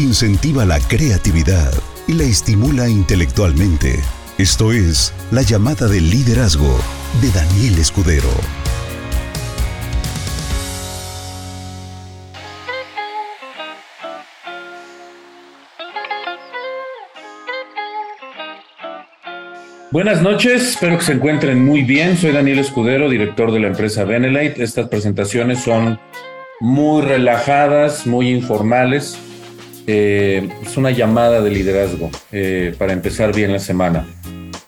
incentiva la creatividad y la estimula intelectualmente. Esto es La llamada del liderazgo de Daniel Escudero. Buenas noches, espero que se encuentren muy bien. Soy Daniel Escudero, director de la empresa Benelite. Estas presentaciones son muy relajadas, muy informales eh, es una llamada de liderazgo eh, para empezar bien la semana.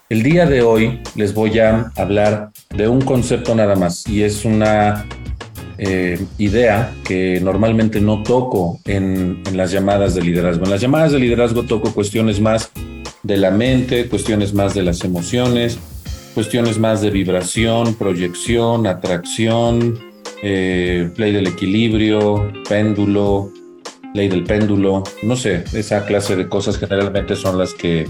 El día de hoy les voy a hablar de un concepto nada más y es una eh, idea que normalmente no toco en, las llamadas de liderazgo. En las llamadas de liderazgo toco cuestiones más de la mente, cuestiones más de las emociones, cuestiones más de vibración, proyección, atracción, play del equilibrio, péndulo, ley del péndulo, no sé, esa clase de cosas generalmente son las que,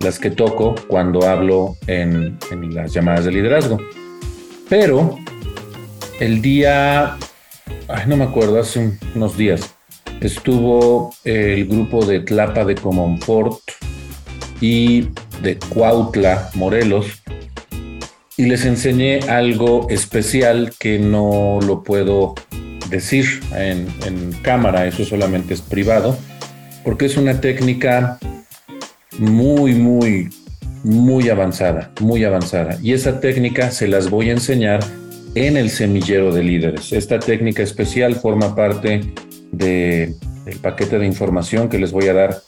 las que toco cuando hablo en, en las llamadas de liderazgo. Pero el día, ay, no me acuerdo, hace unos días, estuvo el grupo de Tlapa de Comonfort y de Cuautla, Morelos, y les enseñé algo especial que no lo puedo decir en, cámara, eso solamente es privado, porque es una técnica muy, muy, muy avanzada, muy avanzada. Y esa técnica se las voy a enseñar en el semillero de líderes. Esta técnica especial forma parte de, del paquete de información que les voy a dar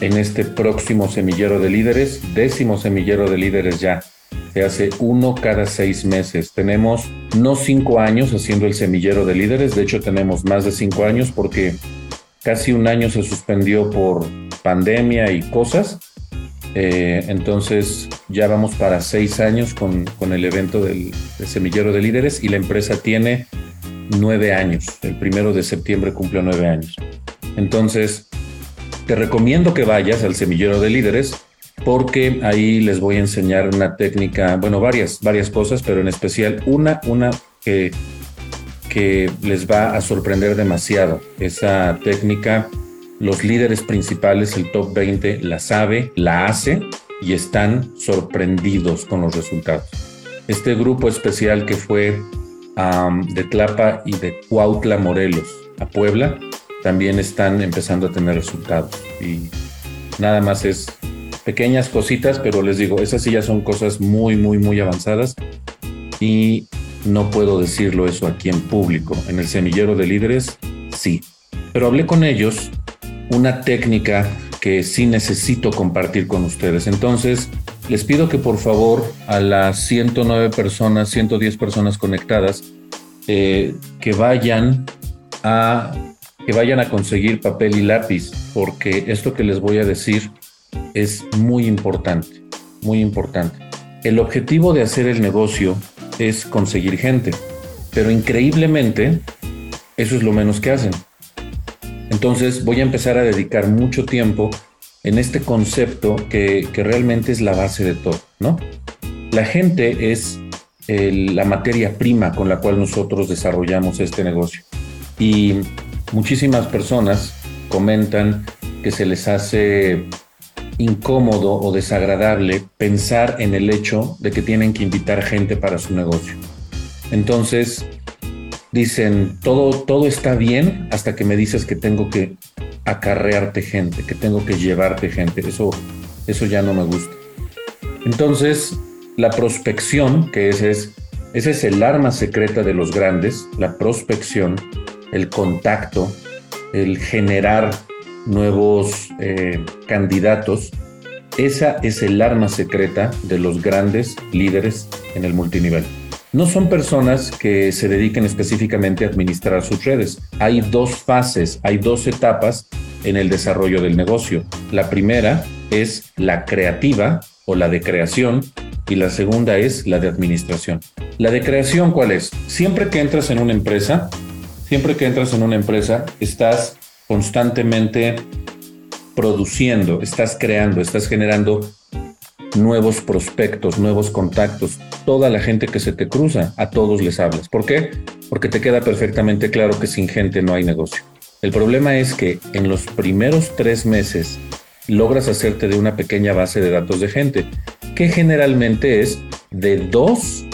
en este próximo semillero de líderes, décimo semillero de líderes ya se hace uno cada seis meses. Tenemos no cinco años haciendo el semillero de líderes, de hecho tenemos más de cinco años porque casi un año se suspendió por pandemia y cosas. Eh, entonces ya vamos para seis años con, el evento del, semillero de líderes y la empresa tiene nueve años. El primero de septiembre cumplió nueve años. Entonces, te recomiendo que vayas al semillero de líderes porque ahí les voy a enseñar una técnica, bueno, varias, varias cosas, pero en especial una, una que, les va a sorprender demasiado. Esa técnica, los líderes principales, el top 20, la sabe, la hace y están sorprendidos con los resultados. Este grupo especial que fue de Tlapa y de Cuautla, Morelos, a Puebla, también están empezando a tener resultados. Y nada más es pequeñas cositas, pero les digo, esas sí ya son cosas muy, muy, muy avanzadas y no puedo decirlo eso aquí en público. En el semillero de líderes, sí. Pero hablé con ellos una técnica que sí necesito compartir con ustedes. Entonces, les pido que por favor a las 109 personas, 110 personas conectadas, eh, que vayan a que vayan a conseguir papel y lápiz, porque esto que les voy a decir es muy importante, muy importante. El objetivo de hacer el negocio es conseguir gente, pero increíblemente eso es lo menos que hacen. Entonces voy a empezar a dedicar mucho tiempo en este concepto que, realmente es la base de todo, ¿no? La gente es la materia prima con la cual nosotros desarrollamos este negocio. Y muchísimas personas comentan que se les hace incómodo o desagradable pensar en el hecho de que tienen que invitar gente para su negocio. Entonces, dicen, todo, todo está bien hasta que me dices que tengo que acarrearte gente, que tengo que llevarte gente. Eso, eso ya no me gusta. Entonces, la prospección, que ese es, ese es el arma secreta de los grandes, la prospección, el contacto, el generar nuevos eh, candidatos. Esa es el arma secreta de los grandes líderes en el multinivel. No son personas que se dediquen específicamente a administrar sus redes. Hay dos fases, hay dos etapas en el desarrollo del negocio. La primera es la creativa o la de creación y la segunda es la de administración. La de creación, ¿cuál es? Siempre que entras en una empresa, siempre que entras en una empresa, estás constantemente produciendo, estás creando, estás generando nuevos prospectos, nuevos contactos. Toda la gente que se te cruza, a todos les hablas. ¿Por qué? Porque te queda perfectamente claro que sin gente no hay negocio. El problema es que en los primeros tres meses logras hacerte de una pequeña base de datos de gente, que generalmente es de dos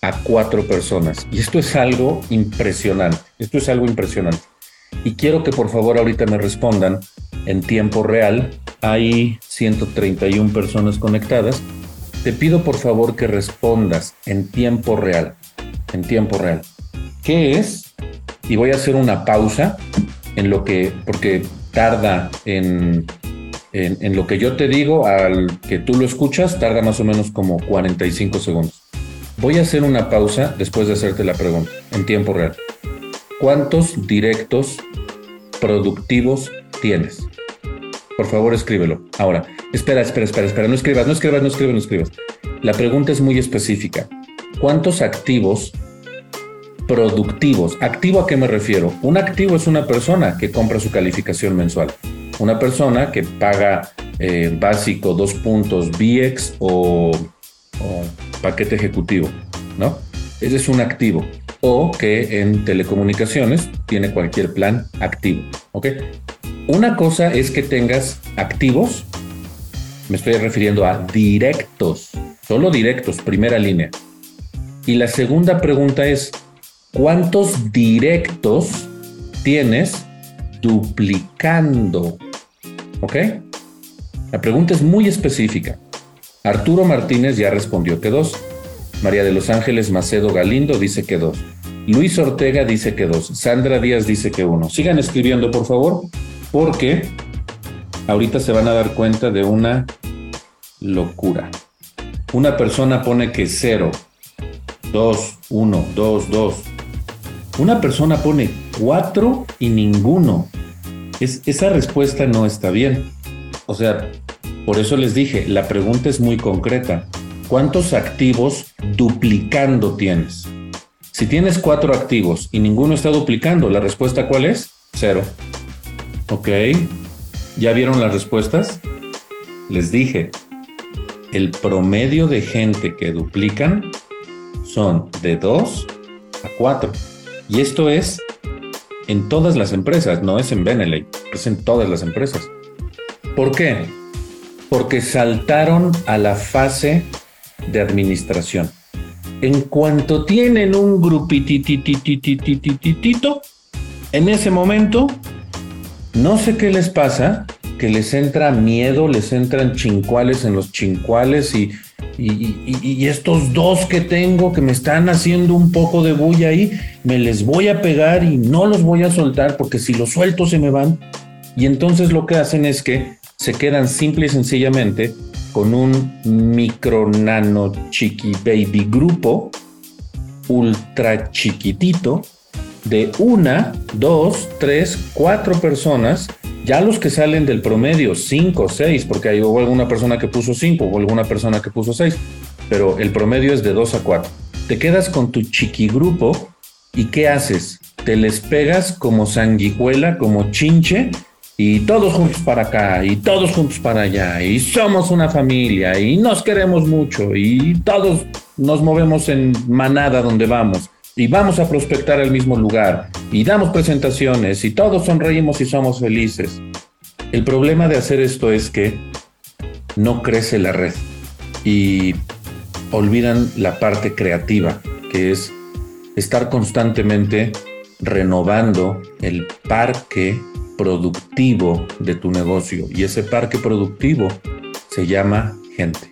a cuatro personas. Y esto es algo impresionante. Esto es algo impresionante. Y quiero que por favor ahorita me respondan en tiempo real. Hay 131 personas conectadas. Te pido por favor que respondas en tiempo real. En tiempo real. ¿Qué es? Y voy a hacer una pausa en lo que, porque tarda en, en, en lo que yo te digo, al que tú lo escuchas, tarda más o menos como 45 segundos. Voy a hacer una pausa después de hacerte la pregunta, en tiempo real. ¿Cuántos directos productivos tienes? Por favor, escríbelo. Ahora, espera, espera, espera, espera. No escribas, no escribas, no escribas, no escribas. La pregunta es muy específica. ¿Cuántos activos productivos? ¿Activo a qué me refiero? Un activo es una persona que compra su calificación mensual. Una persona que paga eh, básico dos puntos BX o paquete ejecutivo, ¿no? Ese es un activo. O que en telecomunicaciones tiene cualquier plan activo, ¿ok? Una cosa es que tengas activos, me estoy refiriendo a directos, solo directos, primera línea. Y la segunda pregunta es, ¿cuántos directos tienes duplicando? ¿Ok? La pregunta es muy específica. Arturo Martínez ya respondió que dos. María de los Ángeles Macedo Galindo dice que dos. Luis Ortega dice que dos. Sandra Díaz dice que uno. Sigan escribiendo, por favor, porque ahorita se van a dar cuenta de una locura. Una persona pone que cero, dos, uno, dos, dos. Una persona pone cuatro y ninguno. Es, esa respuesta no está bien. O sea, por eso les dije, la pregunta es muy concreta. ¿Cuántos activos duplicando tienes? Si tienes cuatro activos y ninguno está duplicando, ¿la respuesta cuál es? Cero. Ok. ¿Ya vieron las respuestas? Les dije, el promedio de gente que duplican son de 2 a 4. Y esto es en todas las empresas, no es en Beneley, es en todas las empresas. ¿Por qué? porque saltaron a la fase de administración. En cuanto tienen un grupititititititito, en ese momento, no sé qué les pasa, que les entra miedo, les entran chincuales en los chincuales y, y, estos dos que tengo que me están haciendo un poco de bulla ahí, me les voy a pegar y no los voy a soltar porque si los suelto se me van. Y entonces lo que hacen es que se quedan simple y sencillamente con un micro nano chiqui baby grupo ultra chiquitito de una, dos, tres, cuatro personas, ya los que salen del promedio, cinco, seis, porque hay hubo alguna persona que puso cinco o alguna persona que puso seis, pero el promedio es de dos a cuatro. Te quedas con tu chiqui grupo y ¿qué haces? Te les pegas como sanguijuela, como chinche y todos juntos para acá y todos juntos para allá y somos una familia y nos queremos mucho y todos nos movemos en manada donde vamos y vamos a prospectar el mismo lugar y damos presentaciones y todos sonreímos y somos felices. El problema de hacer esto es que no crece la red y olvidan la parte creativa, que es estar constantemente renovando el parque productivo de tu negocio y ese parque productivo se llama gente.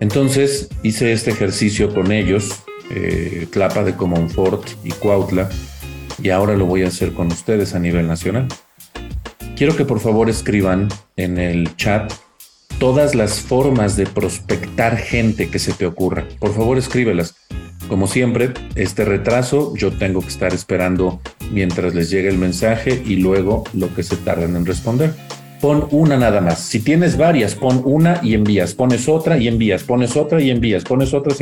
Entonces hice este ejercicio con ellos, eh, Tlapa de Comonfort y Cuautla, y ahora lo voy a hacer con ustedes a nivel nacional. Quiero que por favor escriban en el chat todas las formas de prospectar gente que se te ocurra. Por favor, escríbelas. Como siempre, este retraso yo tengo que estar esperando mientras les llegue el mensaje y luego lo que se tardan en responder. Pon una nada más. Si tienes varias, pon una y envías. Pones otra y envías. Pones otra y envías. Pones otra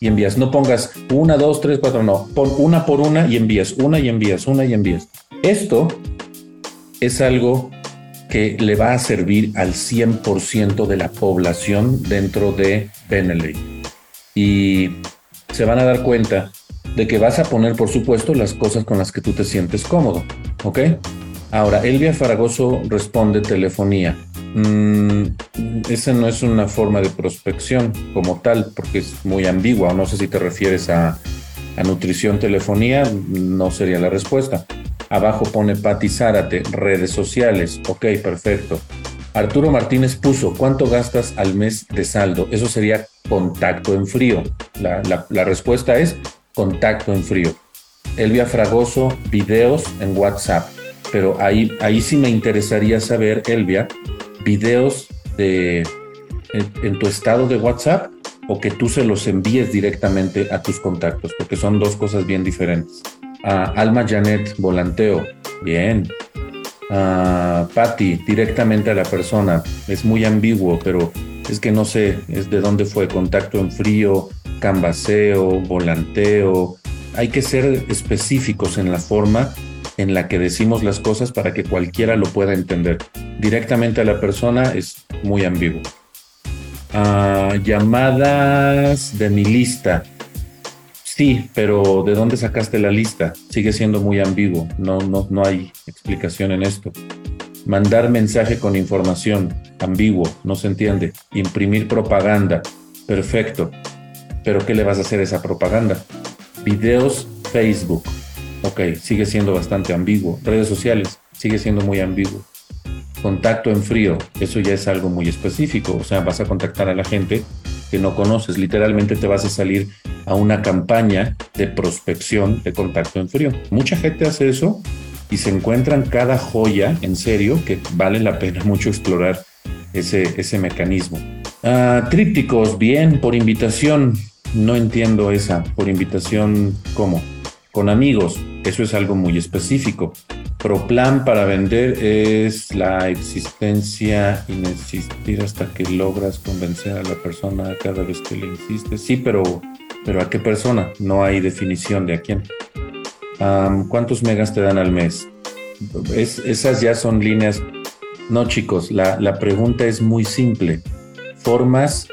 y envías. No pongas una, dos, tres, cuatro. No. Pon una por una y envías. Una y envías. Una y envías. Esto es algo que le va a servir al 100% de la población dentro de Beneley. Y se van a dar cuenta de que vas a poner, por supuesto, las cosas con las que tú te sientes cómodo, ¿ok? Ahora, Elvia Faragoso responde telefonía. Mm, esa no es una forma de prospección como tal, porque es muy ambigua. No sé si te refieres a, a nutrición, telefonía, no sería la respuesta. Abajo pone Pati Zárate, redes sociales. Ok, perfecto. Arturo Martínez puso, ¿cuánto gastas al mes de saldo? Eso sería contacto en frío. La, respuesta es contacto en frío. Elvia Fragoso, videos en WhatsApp. Pero ahí, ahí sí me interesaría saber, Elvia, videos de, en, tu estado de WhatsApp o que tú se los envíes directamente a tus contactos, porque son dos cosas bien diferentes. Alma Janet, volanteo, bien. Patty, directamente a la persona, es muy ambiguo, pero es que no sé, es de dónde fue, contacto en frío, canvaseo, volanteo. Hay que ser específicos en la forma en la que decimos las cosas para que cualquiera lo pueda entender. Directamente a la persona es muy ambiguo. Ah, llamadas de mi lista. Sí, pero ¿de dónde sacaste la lista? Sigue siendo muy ambiguo. No, no, no hay explicación en esto. Mandar mensaje con información. Ambiguo, no se entiende. Imprimir propaganda. Perfecto. Pero ¿qué le vas a hacer a esa propaganda? Videos Facebook. Ok, sigue siendo bastante ambiguo. Redes sociales, sigue siendo muy ambiguo. Contacto en frío, eso ya es algo muy específico. O sea, vas a contactar a la gente que no conoces. Literalmente te vas a salir a una campaña de prospección de contacto en frío. Mucha gente hace eso y se encuentran cada joya, en serio, que vale la pena mucho explorar ese, ese mecanismo. Ah, trípticos, bien, por invitación. No entiendo esa. Por invitación, ¿cómo? con amigos. Eso es algo muy específico. Proplan para vender es la existencia insistir hasta que logras convencer a la persona cada vez que le insistes. Sí, pero, pero ¿a qué persona? No hay definición de a quién. ¿Cuántos megas te dan al mes? esas ya son líneas. No, chicos, la, la pregunta es muy simple. Formas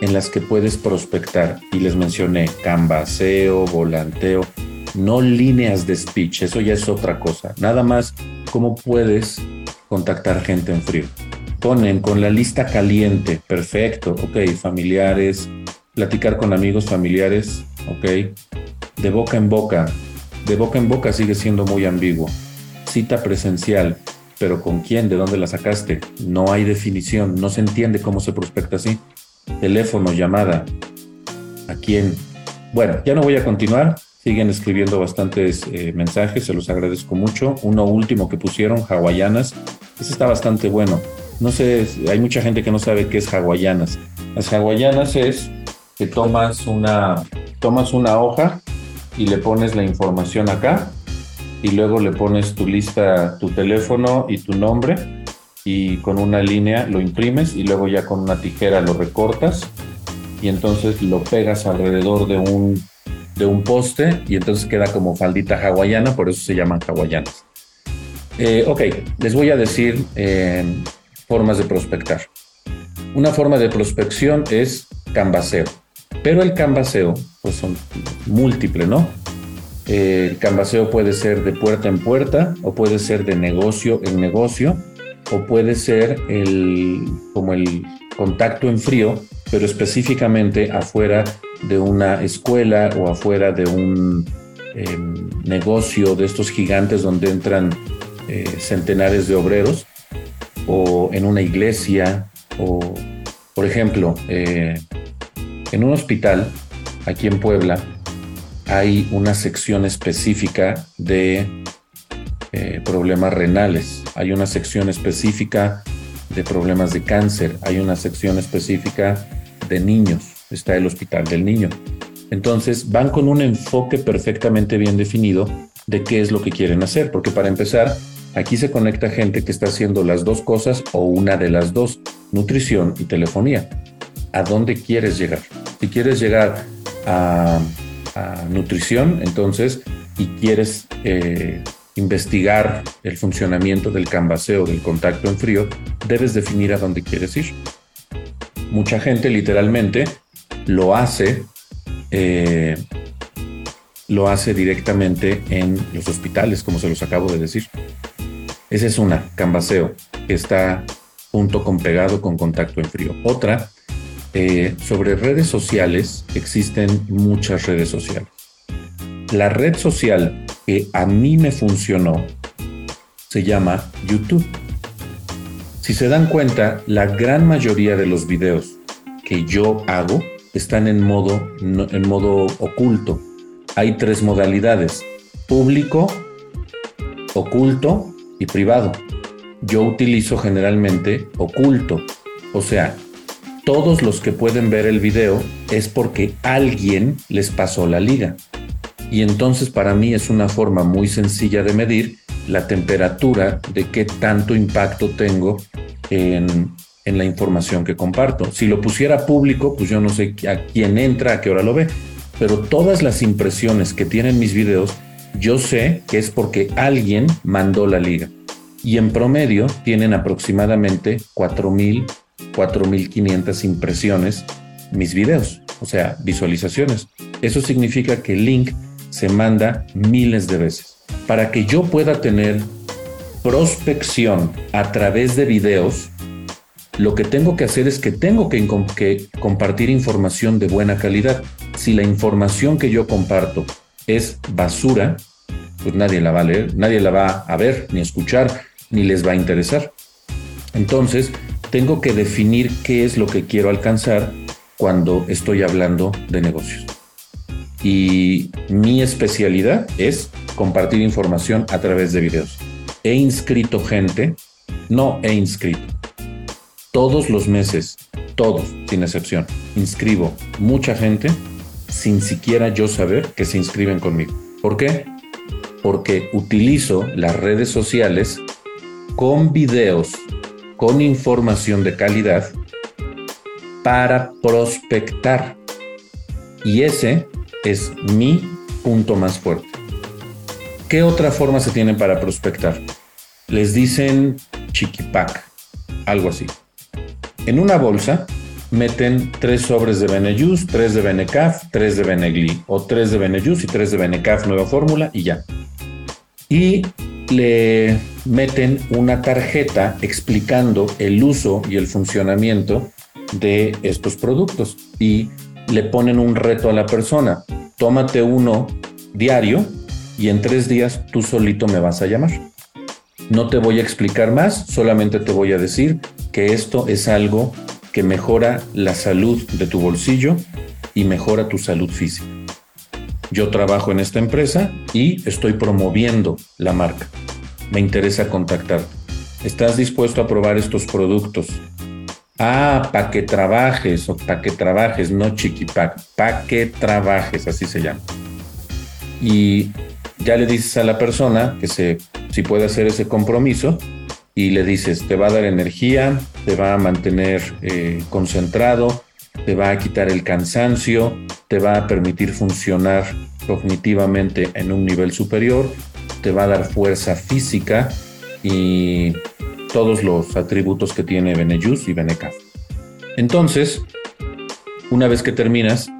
en las que puedes prospectar. Y les mencioné canvaseo, volanteo no líneas de speech, eso ya es otra cosa. Nada más cómo puedes contactar gente en frío. Ponen con la lista caliente, perfecto, ok, familiares, platicar con amigos familiares, ok, de boca en boca, de boca en boca sigue siendo muy ambiguo. Cita presencial, pero ¿con quién? ¿De dónde la sacaste? No hay definición, no se entiende cómo se prospecta así. Teléfono, llamada, ¿a quién? Bueno, ya no voy a continuar, Siguen escribiendo bastantes eh, mensajes, se los agradezco mucho. Uno último que pusieron, hawaianas. Ese está bastante bueno. No sé, hay mucha gente que no sabe qué es hawaianas. Las hawaianas es que tomas una, tomas una hoja y le pones la información acá y luego le pones tu lista, tu teléfono y tu nombre y con una línea lo imprimes y luego ya con una tijera lo recortas y entonces lo pegas alrededor de un de un poste y entonces queda como faldita hawaiana, por eso se llaman hawaianas. Eh, ok, les voy a decir eh, formas de prospectar. Una forma de prospección es canvaseo, pero el canvaseo pues son múltiple, ¿no? el canvaseo puede ser de puerta en puerta o puede ser de negocio en negocio o puede ser el, como el contacto en frío, pero específicamente afuera de una escuela o afuera de un em, negocio de estos gigantes donde entran eh, centenares de obreros, o en una iglesia, o por ejemplo, eh, en un hospital aquí en Puebla hay una sección específica de eh, problemas renales, hay una sección específica de problemas de cáncer, hay una sección específica de niños está el Hospital del Niño. Entonces van con un enfoque perfectamente bien definido de qué es lo que quieren hacer, porque para empezar, aquí se conecta gente que está haciendo las dos cosas o una de las dos, nutrición y telefonía. ¿A dónde quieres llegar? Si quieres llegar a, nutrición, entonces, y quieres eh, investigar el funcionamiento del canvaseo, del contacto en frío, debes definir a dónde quieres ir. Mucha gente literalmente lo hace, eh, lo hace directamente en los hospitales, como se los acabo de decir. Esa es una, Canvaseo, que está junto con pegado con contacto en frío. Otra, eh, sobre redes sociales, existen muchas redes sociales. La red social que a mí me funcionó se llama YouTube. Si se dan cuenta, la gran mayoría de los videos que yo hago están en modo, en modo oculto. Hay tres modalidades, público, oculto y privado. Yo utilizo generalmente oculto, o sea, todos los que pueden ver el video es porque alguien les pasó la liga. Y entonces para mí es una forma muy sencilla de medir la temperatura de qué tanto impacto tengo en, en la información que comparto. Si lo pusiera público, pues yo no sé a quién entra, a qué hora lo ve, pero todas las impresiones que tienen mis videos, yo sé que es porque alguien mandó la liga. Y en promedio tienen aproximadamente 4.000, 4.500 impresiones mis videos, o sea, visualizaciones. Eso significa que el link se manda miles de veces. Para que yo pueda tener prospección a través de videos, lo que tengo que hacer es que tengo que, compartir información de buena calidad. Si la información que yo comparto es basura, pues nadie la va a leer, nadie la va a ver, ni escuchar, ni les va a interesar. Entonces, tengo que definir qué es lo que quiero alcanzar cuando estoy hablando de negocios y mi especialidad es compartir información a través de videos. He inscrito gente, no he inscrito. Todos los meses, todos, sin excepción, inscribo mucha gente sin siquiera yo saber que se inscriben conmigo. ¿Por qué? Porque utilizo las redes sociales con videos, con información de calidad para prospectar. Y ese es mi punto más fuerte. ¿Qué otra forma se tiene para prospectar? Les dicen chiquipac, algo así. En una bolsa meten tres sobres de Benejus, tres de Benecaf, tres de Benegli, o tres de Benejus y tres de Benecaf, nueva fórmula, y ya. Y le meten una tarjeta explicando el uso y el funcionamiento de estos productos. Y le ponen un reto a la persona. Tómate uno diario y en tres días tú solito me vas a llamar. No te voy a explicar más, solamente te voy a decir que esto es algo que mejora la salud de tu bolsillo y mejora tu salud física. Yo trabajo en esta empresa y estoy promoviendo la marca. Me interesa contactarte. ¿Estás dispuesto a probar estos productos Ah, para que trabajes, o para que trabajes, no chiquipac, para que trabajes, así se llama. Y ya le dices a la persona que se, si puede hacer ese compromiso y le dices, te va a dar energía, te va a mantener eh, concentrado, te va a quitar el cansancio, te va a permitir funcionar cognitivamente en un nivel superior, te va a dar fuerza física y todos los atributos que tiene Benejus y Benecaf. Entonces, una vez que terminas,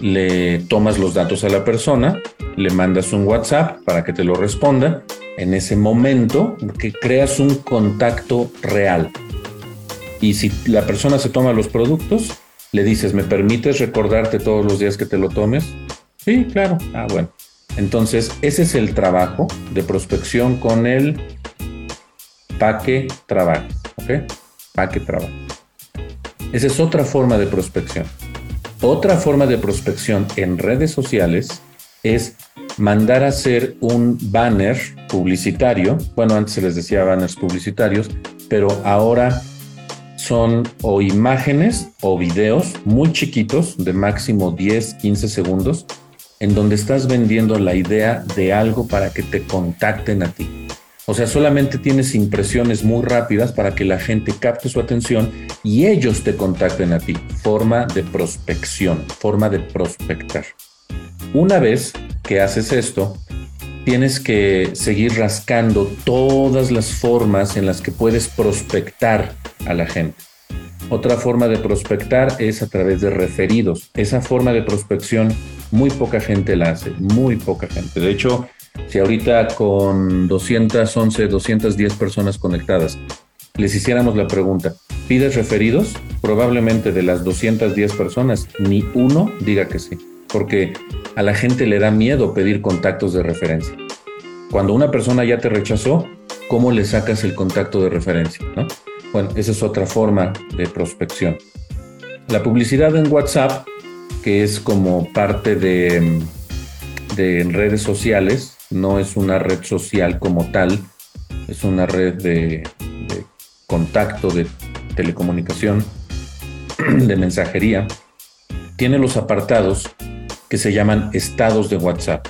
le tomas los datos a la persona, le mandas un WhatsApp para que te lo responda. En ese momento, que creas un contacto real. Y si la persona se toma los productos, le dices, ¿me permites recordarte todos los días que te lo tomes? Sí, claro. Ah, bueno. Entonces, ese es el trabajo de prospección con el para que trabajes, ¿ok? Para que trabajes. Esa es otra forma de prospección. Otra forma de prospección en redes sociales es mandar a hacer un banner publicitario. Bueno, antes se les decía banners publicitarios, pero ahora son o imágenes o videos muy chiquitos de máximo 10, 15 segundos en donde estás vendiendo la idea de algo para que te contacten a ti. O sea, solamente tienes impresiones muy rápidas para que la gente capte su atención y ellos te contacten a ti. Forma de prospección, forma de prospectar. Una vez que haces esto, tienes que seguir rascando todas las formas en las que puedes prospectar a la gente. Otra forma de prospectar es a través de referidos. Esa forma de prospección muy poca gente la hace, muy poca gente. De hecho, Si ahorita con 211, 210 personas conectadas les hiciéramos la pregunta, ¿pides referidos? Probablemente de las 210 personas, ni uno diga que sí, porque a la gente le da miedo pedir contactos de referencia. Cuando una persona ya te rechazó, ¿cómo le sacas el contacto de referencia? Bueno, esa es otra forma de prospección. La publicidad en WhatsApp, que es como parte de, de redes sociales, no es una red social como tal, es una red de, contacto, de telecomunicación, de mensajería, tiene los apartados que se llaman estados de WhatsApp.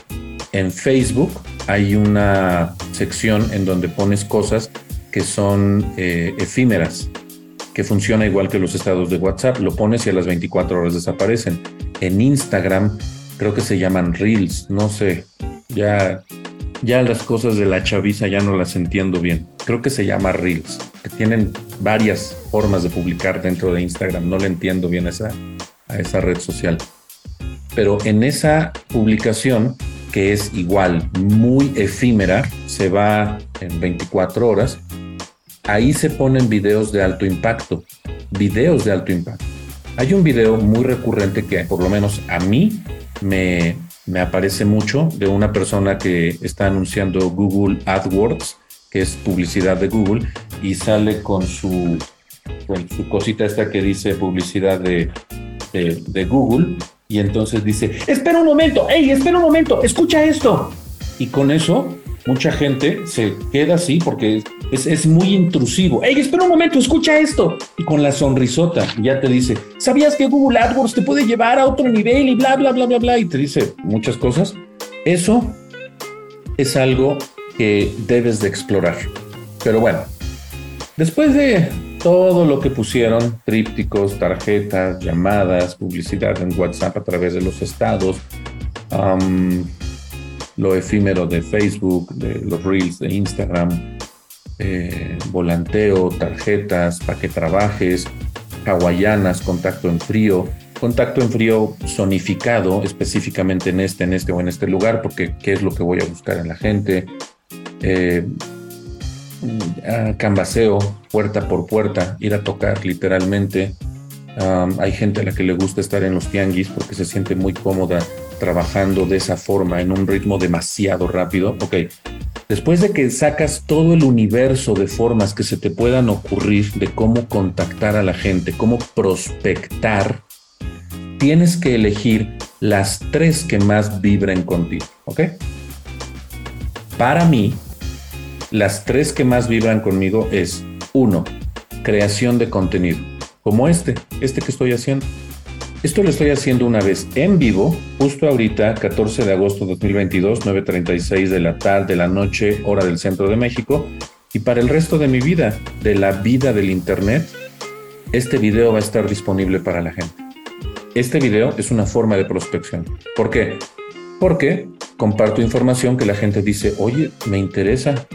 En Facebook hay una sección en donde pones cosas que son eh, efímeras, que funciona igual que los estados de WhatsApp. Lo pones y a las 24 horas desaparecen. En Instagram creo que se llaman Reels, no sé, ya, ya las cosas de la chaviza ya no las entiendo bien. Creo que se llama Reels que tienen varias formas de publicar dentro de Instagram. No le entiendo bien a esa, a esa red social. Pero en esa publicación, que es igual muy efímera, se va en 24 horas, ahí se ponen videos de alto impacto. Videos de alto impacto. Hay un video muy recurrente que por lo menos a mí me, me aparece mucho de una persona que está anunciando Google AdWords que es publicidad de Google, y sale con su, su cosita esta que dice publicidad de, de, Google, y entonces dice, espera un momento, hey, espera un momento, escucha esto. Y con eso, mucha gente se queda así porque es, es, muy intrusivo. Hey, espera un momento, escucha esto. Y con la sonrisota ya te dice, ¿sabías que Google AdWords te puede llevar a otro nivel y bla, bla, bla, bla, bla? Y te dice muchas cosas. Eso es algo que debes de explorar. Pero bueno, después de todo lo que pusieron, trípticos, tarjetas, llamadas, publicidad en WhatsApp a través de los estados, lo efímero de Facebook, de los reels de Instagram, eh, volanteo, tarjetas, para que trabajes, hawaianas, contacto en frío, contacto en frío sonificado específicamente en este, en este o en este lugar, porque qué es lo que voy a buscar en la gente, eh, canvaseo puerta por puerta, ir a tocar literalmente. hay gente a la que le gusta estar en los tianguis porque se siente muy cómoda trabajando de esa forma, en un ritmo demasiado rápido. Ok, después de que sacas todo el universo de formas que se te puedan ocurrir de cómo contactar a la gente, cómo prospectar, tienes que elegir las tres que más vibren contigo. ¿Ok? Para mí, las tres que más vibran conmigo es, uno, creación de contenido, como este, este que estoy haciendo. Esto lo estoy haciendo una vez en vivo, justo ahorita, 14 de agosto de 2022, 9.36 de la tarde, de la noche, hora del centro de México. Y para el resto de mi vida, de la vida del Internet, este video va a estar disponible para la gente. Este video es una forma de prospección. ¿Por qué? Porque comparto información que la gente dice, oye, me interesa,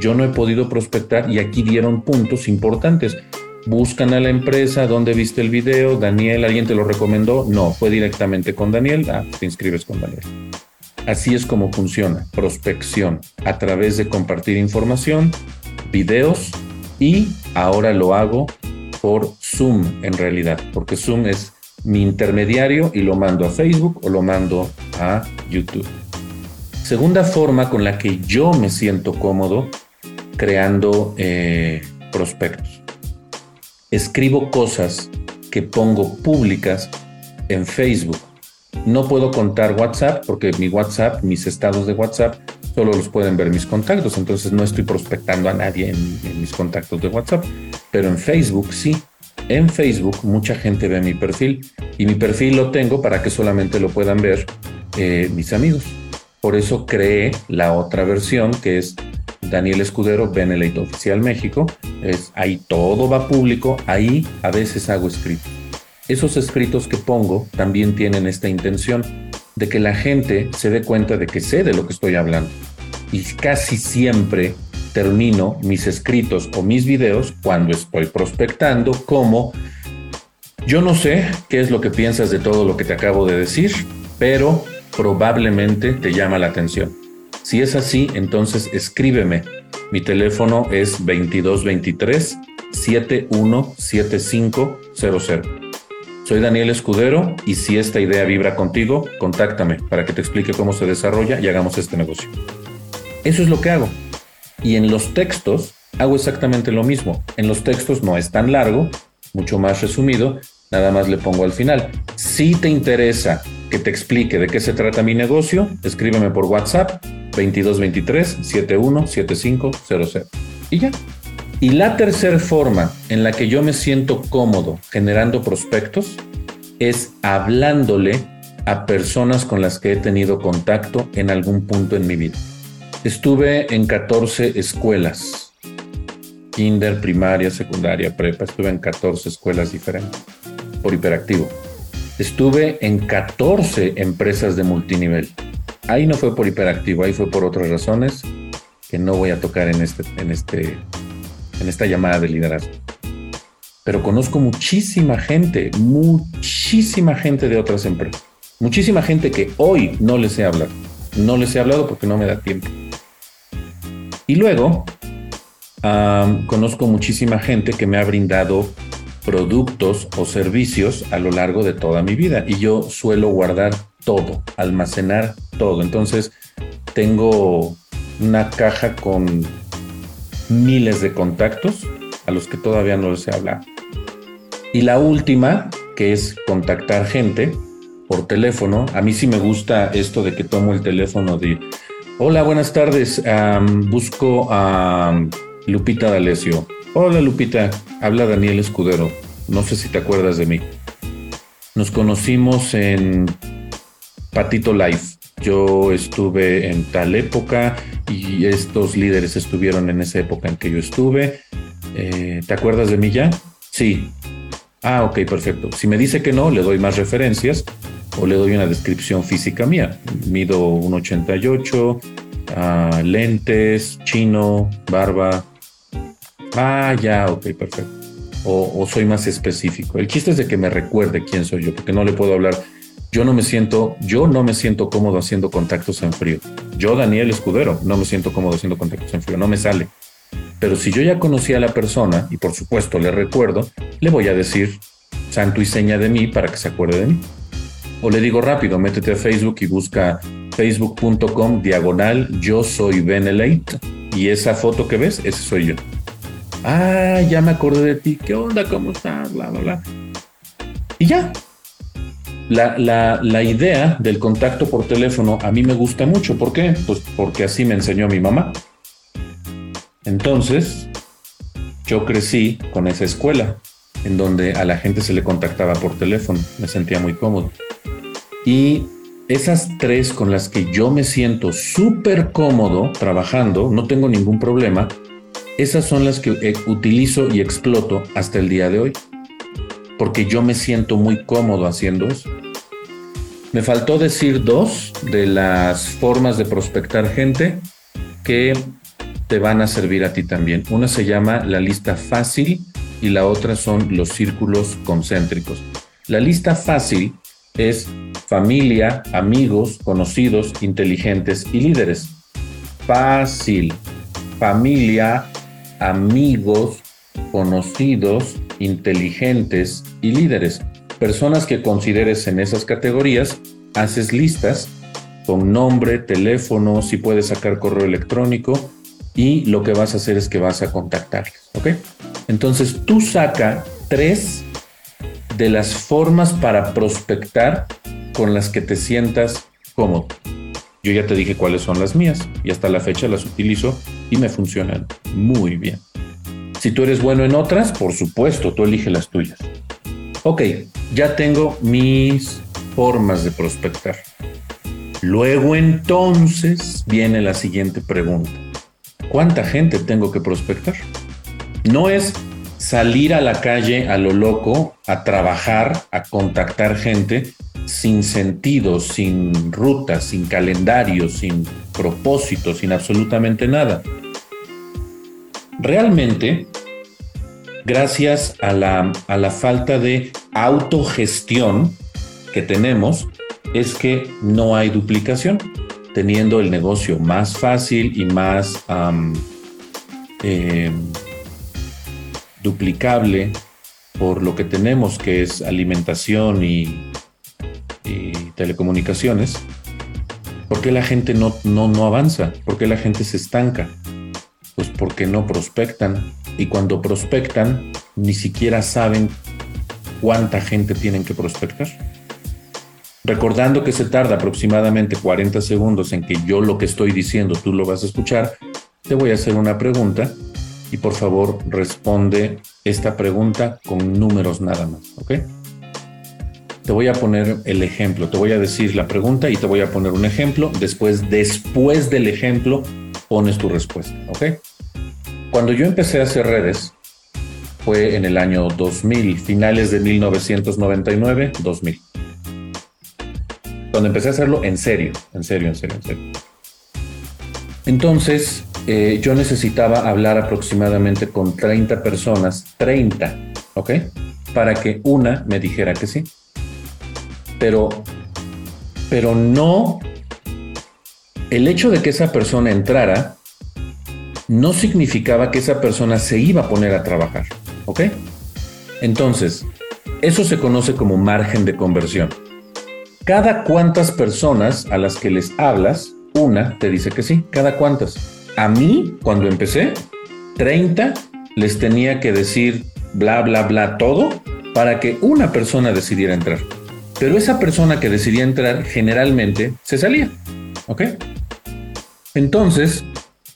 yo no he podido prospectar y aquí dieron puntos importantes. Buscan a la empresa, ¿dónde viste el video? Daniel, ¿alguien te lo recomendó? No, fue directamente con Daniel. Ah, te inscribes con Daniel. Así es como funciona, prospección, a través de compartir información, videos y ahora lo hago por Zoom en realidad, porque Zoom es mi intermediario y lo mando a Facebook o lo mando a YouTube. Segunda forma con la que yo me siento cómodo creando eh, prospectos. Escribo cosas que pongo públicas en Facebook. No puedo contar WhatsApp porque mi WhatsApp, mis estados de WhatsApp, solo los pueden ver mis contactos. Entonces no estoy prospectando a nadie en, mis contactos de WhatsApp. Pero en Facebook sí. En Facebook mucha gente ve mi perfil y mi perfil lo tengo para que solamente lo puedan ver eh, mis amigos. Por eso creé la otra versión que es Daniel Escudero, Benelete Oficial México. Es, ahí todo va público, ahí a veces hago escritos. Esos escritos que pongo también tienen esta intención de que la gente se dé cuenta de que sé de lo que estoy hablando. Y casi siempre termino mis escritos o mis videos cuando estoy prospectando como yo no sé qué es lo que piensas de todo lo que te acabo de decir, pero probablemente te llama la atención. Si es así, entonces escríbeme. Mi teléfono es 2223 717500. Soy Daniel Escudero y si esta idea vibra contigo, contáctame para que te explique cómo se desarrolla y hagamos este negocio. Eso es lo que hago. Y en los textos hago exactamente lo mismo. En los textos no es tan largo, mucho más resumido, nada más le pongo al final. Si te interesa que te explique de qué se trata mi negocio, escríbeme por WhatsApp 2223 717500. Y ya. Y la tercera forma en la que yo me siento cómodo generando prospectos es hablándole a personas con las que he tenido contacto en algún punto en mi vida. Estuve en 14 escuelas, kinder, primaria, secundaria, prepa, estuve en 14 escuelas diferentes por hiperactivo. Estuve en 14 empresas de multinivel. Ahí no fue por hiperactivo, ahí fue por otras razones que no voy a tocar en este, en este en esta llamada de liderazgo. Pero conozco muchísima gente, muchísima gente de otras empresas, muchísima gente que hoy no les he hablado. No les he hablado porque no me da tiempo. Y luego, conozco muchísima gente que me ha brindado productos o servicios a lo largo de toda mi vida y yo suelo guardar todo, almacenar todo. Entonces, tengo una caja con miles de contactos a los que todavía no les he hablado. Y la última, que es contactar gente por teléfono. A mí sí me gusta esto de que tomo el teléfono de, hola, buenas tardes, busco a Lupita D'Alessio. Hola Lupita, habla Daniel Escudero. No sé si te acuerdas de mí. Nos conocimos en Patito Life. Yo estuve en tal época y estos líderes estuvieron en esa época en que yo estuve. Eh, ¿Te acuerdas de mí ya? Sí. Ah, ok, perfecto. Si me dice que no, le doy más referencias o le doy una descripción física mía. Mido 1,88, ah, lentes, chino, barba. Ah, ya, ok, perfecto. O, soy más específico. El chiste es de que me recuerde quién soy yo, porque no le puedo hablar yo no me siento, yo no me siento cómodo haciendo contactos en frío. Yo, Daniel Escudero, no me siento cómodo haciendo contactos en frío, no me sale. Pero si yo ya conocí a la persona y por supuesto le recuerdo, le voy a decir santo y seña de mí para que se acuerde de mí. O le digo rápido, métete a Facebook y busca facebook.com diagonal yo soy Benelate y esa foto que ves, ese soy yo. Ah, ya me acordé de ti, ¿qué onda? ¿Cómo estás? Bla, bla, bla. Y ya, la, idea del contacto por teléfono a mí me gusta mucho. ¿Por qué? Pues porque así me enseñó mi mamá. Entonces, yo crecí con esa escuela en donde a la gente se le contactaba por teléfono. Me sentía muy cómodo. Y esas tres con las que yo me siento súper cómodo trabajando, no tengo ningún problema, esas son las que eh, utilizo y exploto hasta el día de hoy porque yo me siento muy cómodo haciendo eso. Me faltó decir dos de las formas de prospectar gente que te van a servir a ti también. Una se llama la lista fácil y la otra son los círculos concéntricos. La lista fácil es familia, amigos, conocidos, inteligentes y líderes. Fácil. Familia, amigos, conocidos, inteligentes y líderes. Personas que consideres en esas categorías, haces listas con nombre, teléfono, si puedes sacar correo electrónico y lo que vas a hacer es que vas a contactarles, ¿ok? Entonces tú saca tres de las formas para prospectar con las que te sientas cómodo. Yo ya te dije cuáles son las mías y hasta la fecha las utilizo y me funcionan muy bien. Si tú eres bueno en otras, por supuesto, tú elige las tuyas. Ok, ya tengo mis formas de prospectar. Luego entonces viene la siguiente pregunta. ¿Cuánta gente tengo que prospectar? No es salir a la calle a lo loco, a trabajar, a contactar gente sin sentido, sin ruta, sin calendario, sin propósito, sin absolutamente nada. Realmente, gracias a la, a la falta de autogestión que tenemos, es que no hay duplicación. teniendo el negocio más fácil y más em, duplicable por lo que tenemos, que es alimentación y, telecomunicaciones, ¿por qué la gente no, no, no avanza? ¿Por qué la gente se estanca? Pues porque no prospectan. Y cuando prospectan, ni siquiera saben cuánta gente tienen que prospectar. Recordando que se tarda aproximadamente 40 segundos en que yo lo que estoy diciendo tú lo vas a escuchar, te voy a hacer una pregunta y por favor responde esta pregunta con números nada más, ¿ok? Te voy a poner el ejemplo, te voy a decir la pregunta y te voy a poner un ejemplo. Después, después del ejemplo, pones tu respuesta, ¿ok? Cuando yo empecé a hacer redes, fue en el año 2000, finales de 1999, 2000 cuando empecé a hacerlo en serio, en serio, en serio, en serio. Entonces, eh, yo necesitaba hablar aproximadamente con 30 personas, 30, ¿ok? Para que una me dijera que sí. Pero, pero no, el hecho de que esa persona entrara no significaba que esa persona se iba a poner a trabajar, ¿ok? Entonces, eso se conoce como margen de conversión. Cada cuántas personas a las que les hablas, una te dice que sí. Cada cuántas. A mí, cuando empecé, 30 les tenía que decir bla, bla, bla, todo para que una persona decidiera entrar. Pero esa persona que decidía entrar generalmente se salía. ¿Ok? Entonces,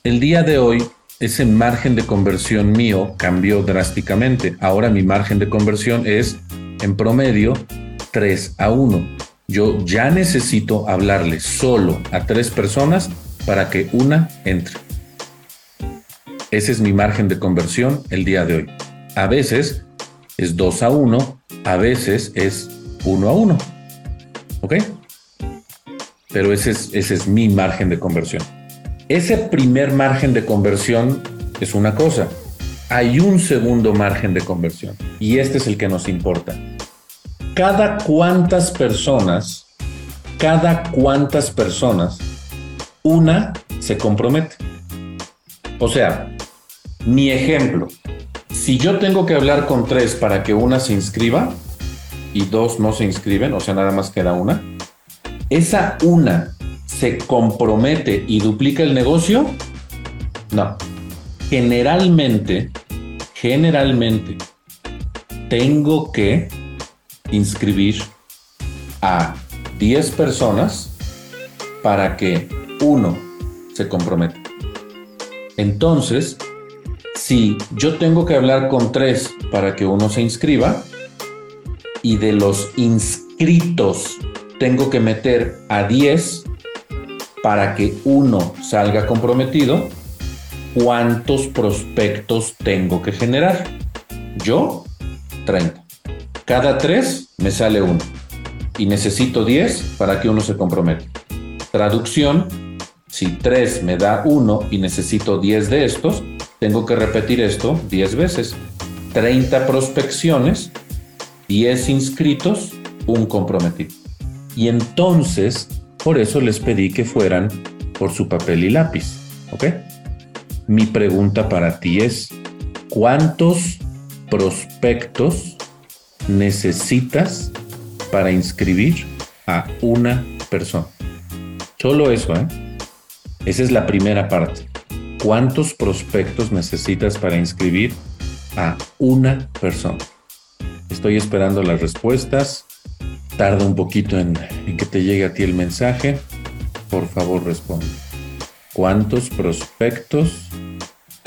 el día de hoy, ese margen de conversión mío cambió drásticamente. Ahora mi margen de conversión es, en promedio, 3 a 1 yo ya necesito hablarle solo a tres personas para que una entre. Ese es mi margen de conversión el día de hoy. A veces es 2 a 1, a veces es 1 a 1. ¿Ok? Pero ese es, ese es mi margen de conversión. Ese primer margen de conversión es una cosa. Hay un segundo margen de conversión y este es el que nos importa cada cuántas personas, cada cuántas personas una se compromete. O sea, mi ejemplo, si yo tengo que hablar con tres para que una se inscriba y dos no se inscriben, o sea, nada más queda una, esa una se compromete y duplica el negocio, no. Generalmente, generalmente, tengo que inscribir a 10 personas para que uno se comprometa. Entonces, si yo tengo que hablar con tres para que uno se inscriba y de los inscritos tengo que meter a 10 para que uno salga comprometido, ¿cuántos prospectos tengo que generar? Yo, 30. Cada tres me sale uno y necesito 10 para que uno se comprometa. Traducción, si 3 me da 1 y necesito 10 de estos, tengo que repetir esto 10 veces. 30 prospecciones, 10 inscritos, un comprometido. Y entonces, por eso les pedí que fueran por su papel y lápiz. ¿Ok? Mi pregunta para ti es, ¿cuántos prospectos necesitas para inscribir a una persona. Solo eso, ¿eh? Esa es la primera parte. ¿Cuántos prospectos necesitas para inscribir a una persona? Estoy esperando las respuestas. Tarda un poquito en, que te llegue a ti el mensaje. Por favor, responde. ¿Cuántos prospectos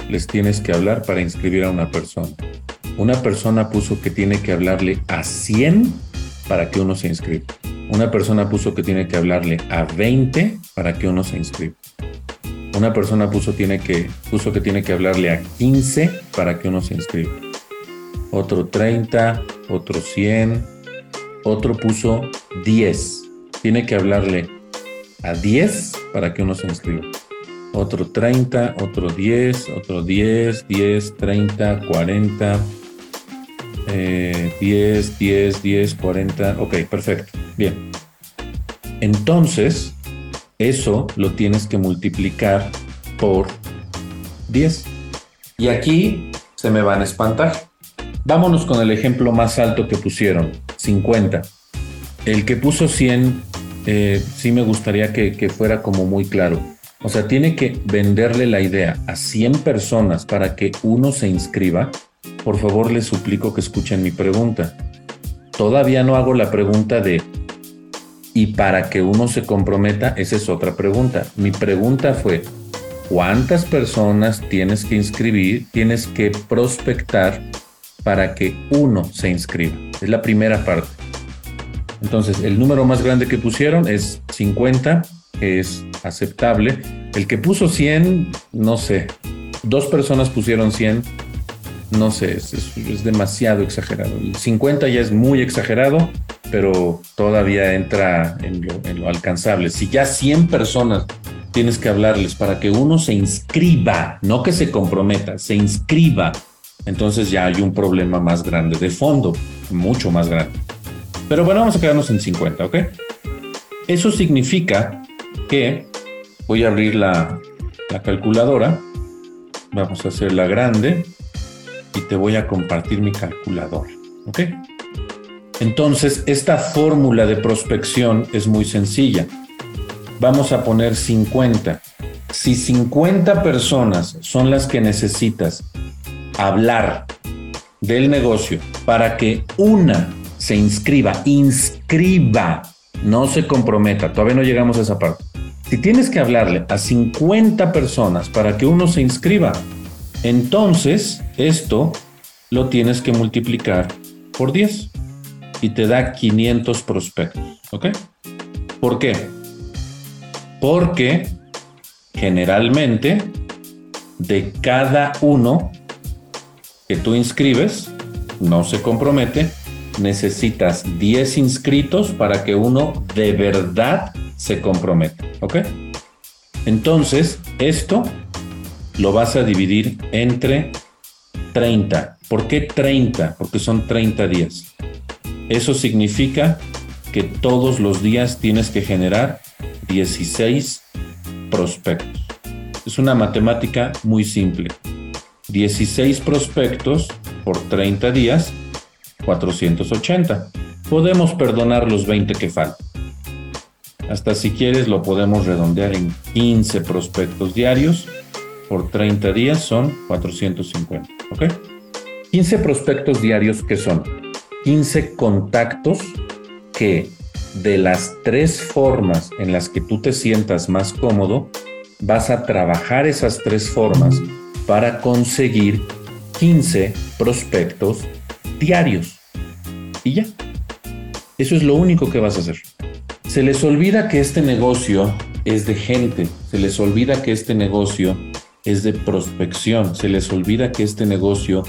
les tienes que hablar para inscribir a una persona? Una persona puso que tiene que hablarle a 100 para que uno se inscriba. Una persona puso que tiene que hablarle a 20 para que uno se inscriba. Una persona puso, tiene que, puso que tiene que hablarle a 15 para que uno se inscriba. Otro 30, otro 100, otro puso 10. Tiene que hablarle a 10 para que uno se inscriba. Otro 30, otro 10, otro 10, 10, 30, 40, 10, 10, 10, 40. Ok, perfecto. Bien. Entonces, eso lo tienes que multiplicar por 10. Y aquí se me van a espantar. Vámonos con el ejemplo más alto que pusieron, 50. El que puso 100, eh, sí me gustaría que, que fuera como muy claro. O sea, tiene que venderle la idea a 100 personas para que uno se inscriba. Por favor, les suplico que escuchen mi pregunta. Todavía no hago la pregunta de y para que uno se comprometa, esa es otra pregunta. Mi pregunta fue, ¿cuántas personas tienes que inscribir, tienes que prospectar para que uno se inscriba? Es la primera parte. Entonces, el número más grande que pusieron es 50, que es aceptable. El que puso 100, no sé. Dos personas pusieron 100, no sé, es, demasiado exagerado. El 50 ya es muy exagerado, pero todavía entra en lo, en lo, alcanzable. Si ya 100 personas tienes que hablarles para que uno se inscriba, no que se comprometa, se inscriba, entonces ya hay un problema más grande de fondo, mucho más grande. Pero bueno, vamos a quedarnos en 50, ¿ok? Eso significa que voy a abrir la, la calculadora, vamos a hacerla grande y te voy a compartir mi calculadora. ¿Ok? Entonces, esta fórmula de prospección es muy sencilla. Vamos a poner 50. Si 50 personas son las que necesitas hablar del negocio para que una se inscriba, inscriba, no se comprometa, todavía no llegamos a esa parte. Si tienes que hablarle a 50 personas para que uno se inscriba, entonces, esto lo tienes que multiplicar por 10 y te da 500 prospectos. ¿Ok? ¿Por qué? Porque generalmente de cada uno que tú inscribes, no se compromete, necesitas 10 inscritos para que uno de verdad se comprometa. ¿Ok? Entonces, esto lo vas a dividir entre 30. ¿Por qué 30? Porque son 30 días. Eso significa que todos los días tienes que generar 16 prospectos. Es una matemática muy simple. 16 prospectos por 30 días, 480. Podemos perdonar los 20 que faltan. Hasta si quieres lo podemos redondear en 15 prospectos diarios por 30 días son 450. ¿Ok? 15 prospectos diarios que son 15 contactos que de las tres formas en las que tú te sientas más cómodo, vas a trabajar esas tres formas para conseguir 15 prospectos diarios. Y ya. Eso es lo único que vas a hacer. Se les olvida que este negocio es de gente, se les olvida que este negocio es de prospección. Se les olvida que este negocio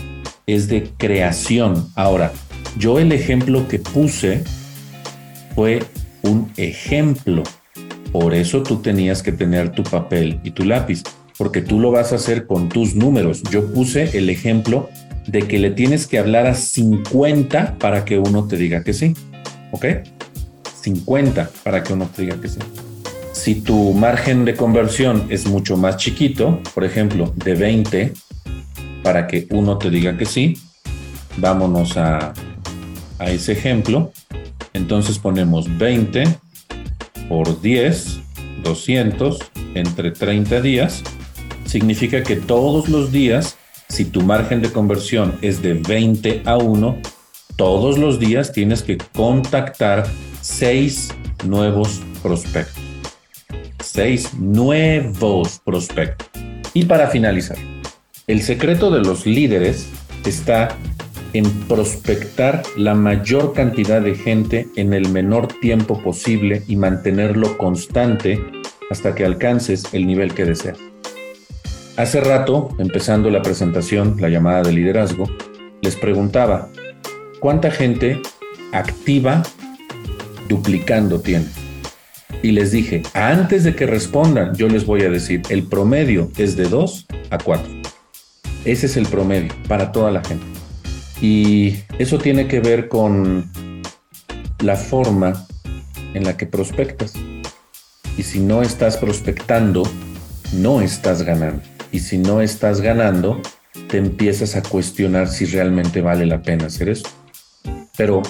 es de creación. Ahora, yo el ejemplo que puse fue un ejemplo. Por eso tú tenías que tener tu papel y tu lápiz, porque tú lo vas a hacer con tus números. Yo puse el ejemplo de que le tienes que hablar a 50 para que uno te diga que sí. ¿Ok? 50 para que uno te diga que sí. Si tu margen de conversión es mucho más chiquito, por ejemplo, de 20, para que uno te diga que sí, vámonos a, a ese ejemplo. Entonces ponemos 20 por 10, 200 entre 30 días. Significa que todos los días, si tu margen de conversión es de 20 a 1, todos los días tienes que contactar 6 nuevos prospectos seis nuevos prospectos. Y para finalizar, el secreto de los líderes está en prospectar la mayor cantidad de gente en el menor tiempo posible y mantenerlo constante hasta que alcances el nivel que deseas. Hace rato, empezando la presentación, la llamada de liderazgo, les preguntaba, ¿cuánta gente activa duplicando tiene? Y les dije, antes de que respondan, yo les voy a decir, el promedio es de 2 a 4. Ese es el promedio para toda la gente. Y eso tiene que ver con la forma en la que prospectas. Y si no estás prospectando, no estás ganando. Y si no estás ganando, te empiezas a cuestionar si realmente vale la pena hacer eso. Pero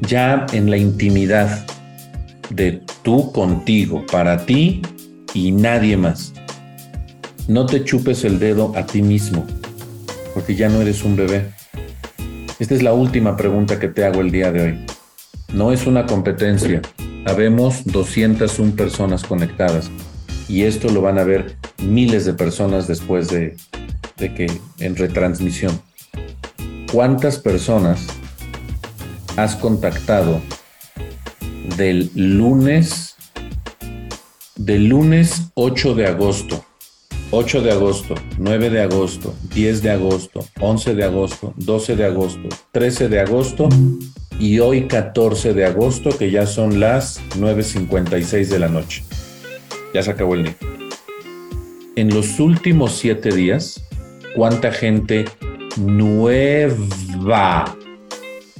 ya en la intimidad de tú contigo, para ti y nadie más, no te chupes el dedo a ti mismo, porque ya no eres un bebé. Esta es la última pregunta que te hago el día de hoy. No es una competencia. Habemos 201 personas conectadas y esto lo van a ver miles de personas después de, de que en retransmisión. ¿Cuántas personas has contactado del lunes del lunes 8 de agosto 8 de agosto, 9 de agosto, 10 de agosto, 11 de agosto, 12 de agosto, 13 de agosto y hoy 14 de agosto que ya son las 9.56 de la noche. Ya se acabó el día. En los últimos 7 días, ¿cuánta gente nueva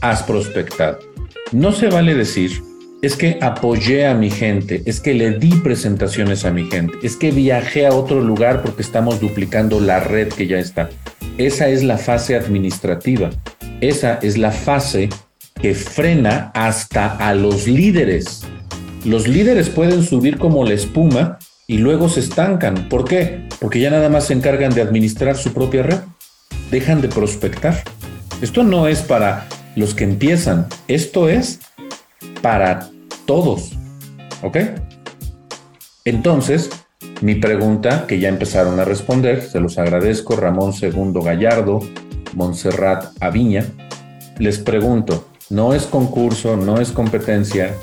has prospectado? No se vale decir es que apoyé a mi gente, es que le di presentaciones a mi gente, es que viajé a otro lugar porque estamos duplicando la red que ya está. Esa es la fase administrativa. Esa es la fase que frena hasta a los líderes. Los líderes pueden subir como la espuma y luego se estancan. ¿Por qué? Porque ya nada más se encargan de administrar su propia red. Dejan de prospectar. Esto no es para los que empiezan, esto es para todos. ¿Ok? Entonces, mi pregunta, que ya empezaron a responder, se los agradezco, Ramón Segundo Gallardo, Montserrat Aviña, les pregunto, no es concurso, no es competencia,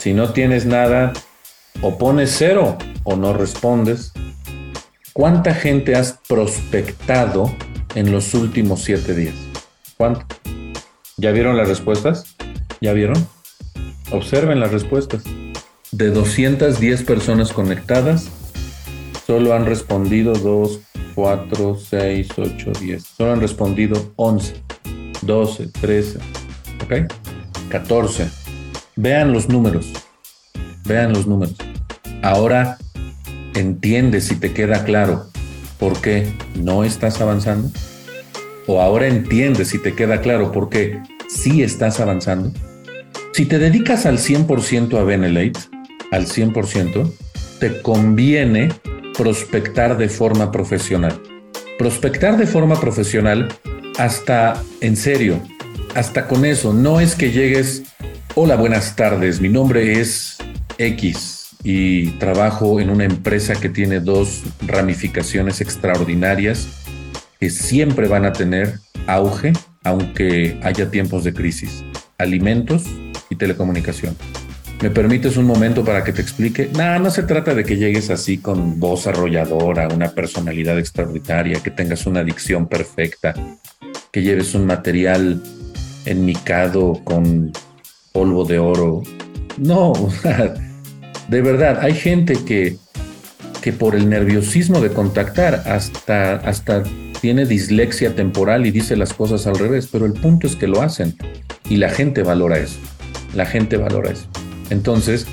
si no tienes nada, o pones cero o no respondes, ¿cuánta gente has prospectado en los últimos siete días? ¿Cuánto? ¿Ya vieron las respuestas? ¿Ya vieron? Observen las respuestas. De 210 personas conectadas, solo han respondido 2, 4, 6, 8, 10. Solo han respondido 11, 12, 13, ¿ok? 14. Vean los números. Vean los números. Ahora entiende si te queda claro por qué no estás avanzando. O ahora entiende si te queda claro por qué sí estás avanzando. Si te dedicas al 100% a Benelate, al 100%, te conviene prospectar de forma profesional. Prospectar de forma profesional hasta, en serio, hasta con eso, no es que llegues, hola, buenas tardes, mi nombre es X y trabajo en una empresa que tiene dos ramificaciones extraordinarias que siempre van a tener auge aunque haya tiempos de crisis. Alimentos y telecomunicación. ¿Me permites un momento para que te explique? Nada, no se trata de que llegues así con voz arrolladora, una personalidad extraordinaria, que tengas una dicción perfecta, que lleves un material enmicado con polvo de oro. No, de verdad, hay gente que, que por el nerviosismo de contactar hasta, hasta tiene dislexia temporal y dice las cosas al revés, pero el punto es que lo hacen y la gente valora eso la gente valora eso. Entonces,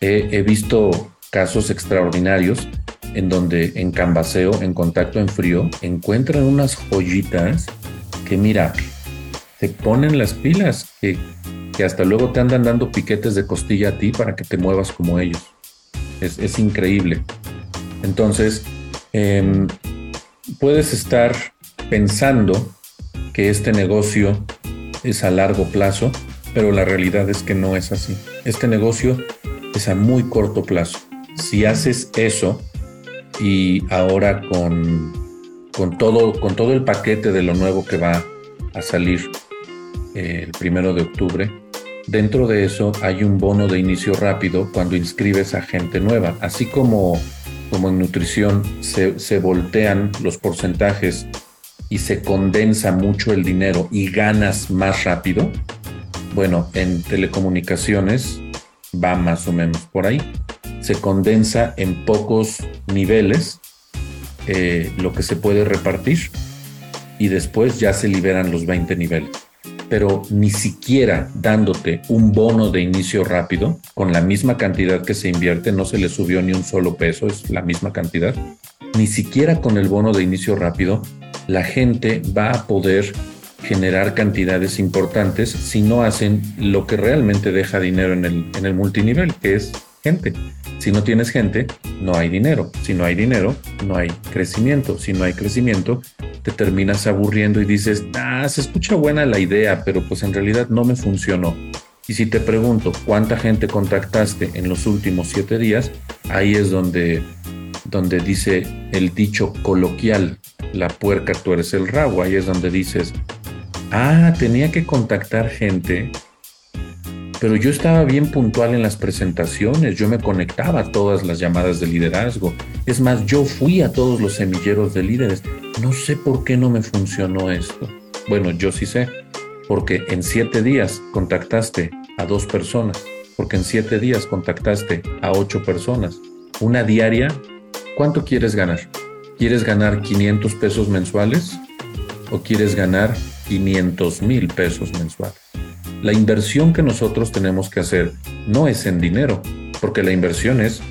he, visto casos extraordinarios en donde en canvaseo, en contacto en frío, encuentran unas joyitas que mira, se ponen las pilas, que, hasta luego te andan dando piquetes de costilla a ti para que te muevas como ellos. Es, increíble. Entonces, em, puedes estar pensando que este negocio es a largo plazo, pero la realidad es que no es así. Este negocio es a muy corto plazo. Si haces eso y ahora con, con, todo, con todo el paquete de lo nuevo que va a salir eh, el primero de octubre, dentro de eso hay un bono de inicio rápido cuando inscribes a gente nueva. Así como, como en nutrición se, se voltean los porcentajes y se condensa mucho el dinero y ganas más rápido, bueno, en telecomunicaciones va más o menos por ahí. Se condensa en pocos niveles eh, lo que se puede repartir y después ya se liberan los 20 niveles. pero ni siquiera dándote un bono de inicio rápido, con la misma cantidad que se invierte, no se le subió ni un solo peso, es la misma cantidad, ni siquiera con el bono de inicio rápido, la gente va a poder generar cantidades importantes si no hacen lo que realmente deja dinero en el, en el multinivel, que es gente. Si no tienes gente, no hay dinero. Si no hay dinero, no hay crecimiento. Si no hay crecimiento, te terminas aburriendo y dices, ah, se escucha buena la idea, pero pues en realidad no me funcionó. Y si te pregunto cuánta gente contactaste en los últimos siete días, ahí es donde, donde dice el dicho coloquial, la puerca tú eres el rabo, ahí es donde dices, ah, tenía que contactar gente, pero yo estaba bien puntual en las presentaciones, yo me conectaba a todas las llamadas de liderazgo, es más, yo fui a todos los semilleros de líderes, no sé por qué no me funcionó esto. Bueno, yo sí sé, porque en siete días contactaste a dos personas, porque en siete días contactaste a ocho personas, una diaria, ¿cuánto quieres ganar? ¿Quieres ganar 500 pesos mensuales o quieres ganar 500 mil pesos mensuales. La inversión que nosotros tenemos que hacer no es en dinero, porque la inversión es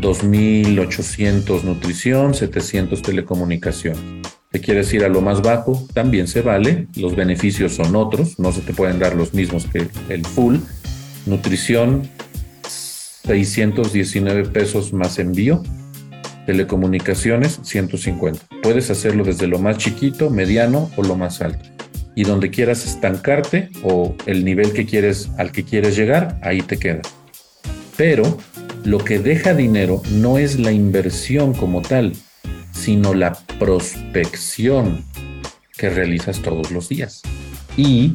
2.800 nutrición, 700 telecomunicación. ¿Te quieres ir a lo más bajo? También se vale. Los beneficios son otros, no se te pueden dar los mismos que el full. Nutrición, 619 pesos más envío. Telecomunicaciones, 150. Puedes hacerlo desde lo más chiquito, mediano o lo más alto y donde quieras estancarte o el nivel que quieres al que quieres llegar, ahí te quedas. Pero lo que deja dinero no es la inversión como tal, sino la prospección que realizas todos los días. Y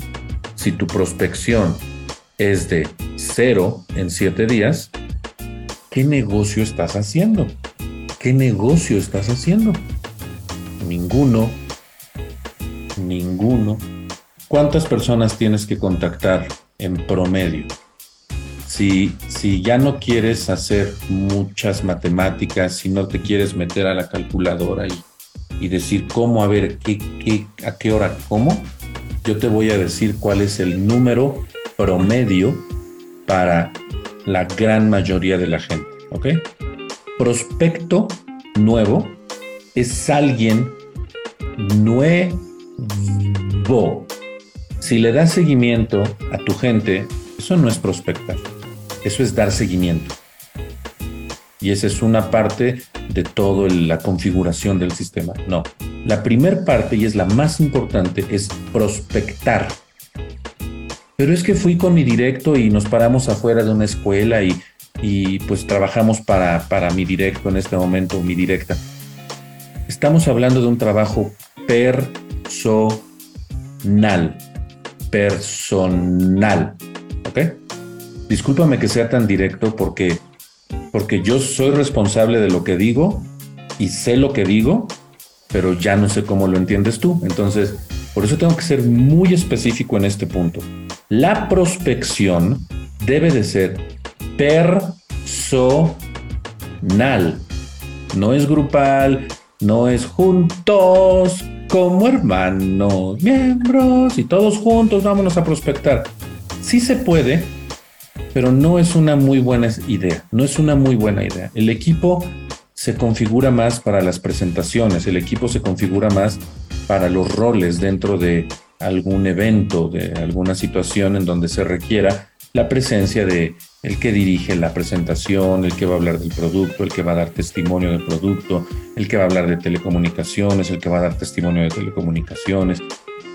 si tu prospección es de cero en siete días, ¿qué negocio estás haciendo? ¿Qué negocio estás haciendo? Ninguno ninguno. ¿Cuántas personas tienes que contactar en promedio? Si, si ya no quieres hacer muchas matemáticas, si no te quieres meter a la calculadora y, y decir cómo, a ver, qué, qué, a qué hora, cómo, yo te voy a decir cuál es el número promedio para la gran mayoría de la gente, ¿ok? Prospecto nuevo es alguien nuevo si le das seguimiento a tu gente, eso no es prospectar, eso es dar seguimiento. Y esa es una parte de toda la configuración del sistema. No, la primera parte, y es la más importante, es prospectar. Pero es que fui con mi directo y nos paramos afuera de una escuela y, y pues trabajamos para, para mi directo en este momento, mi directa. Estamos hablando de un trabajo per personal. Personal. ¿Ok? Discúlpame que sea tan directo porque, porque yo soy responsable de lo que digo y sé lo que digo, pero ya no sé cómo lo entiendes tú. Entonces, por eso tengo que ser muy específico en este punto. La prospección debe de ser personal. No es grupal, no es juntos, como hermanos, miembros y todos juntos vámonos a prospectar. Sí se puede, pero no es una muy buena idea, no es una muy buena idea. El equipo se configura más para las presentaciones, el equipo se configura más para los roles dentro de algún evento, de alguna situación en donde se requiera la presencia de el que dirige la presentación, el que va a hablar del producto, el que va a dar testimonio del producto, el que va a hablar de telecomunicaciones, el que va a dar testimonio de telecomunicaciones.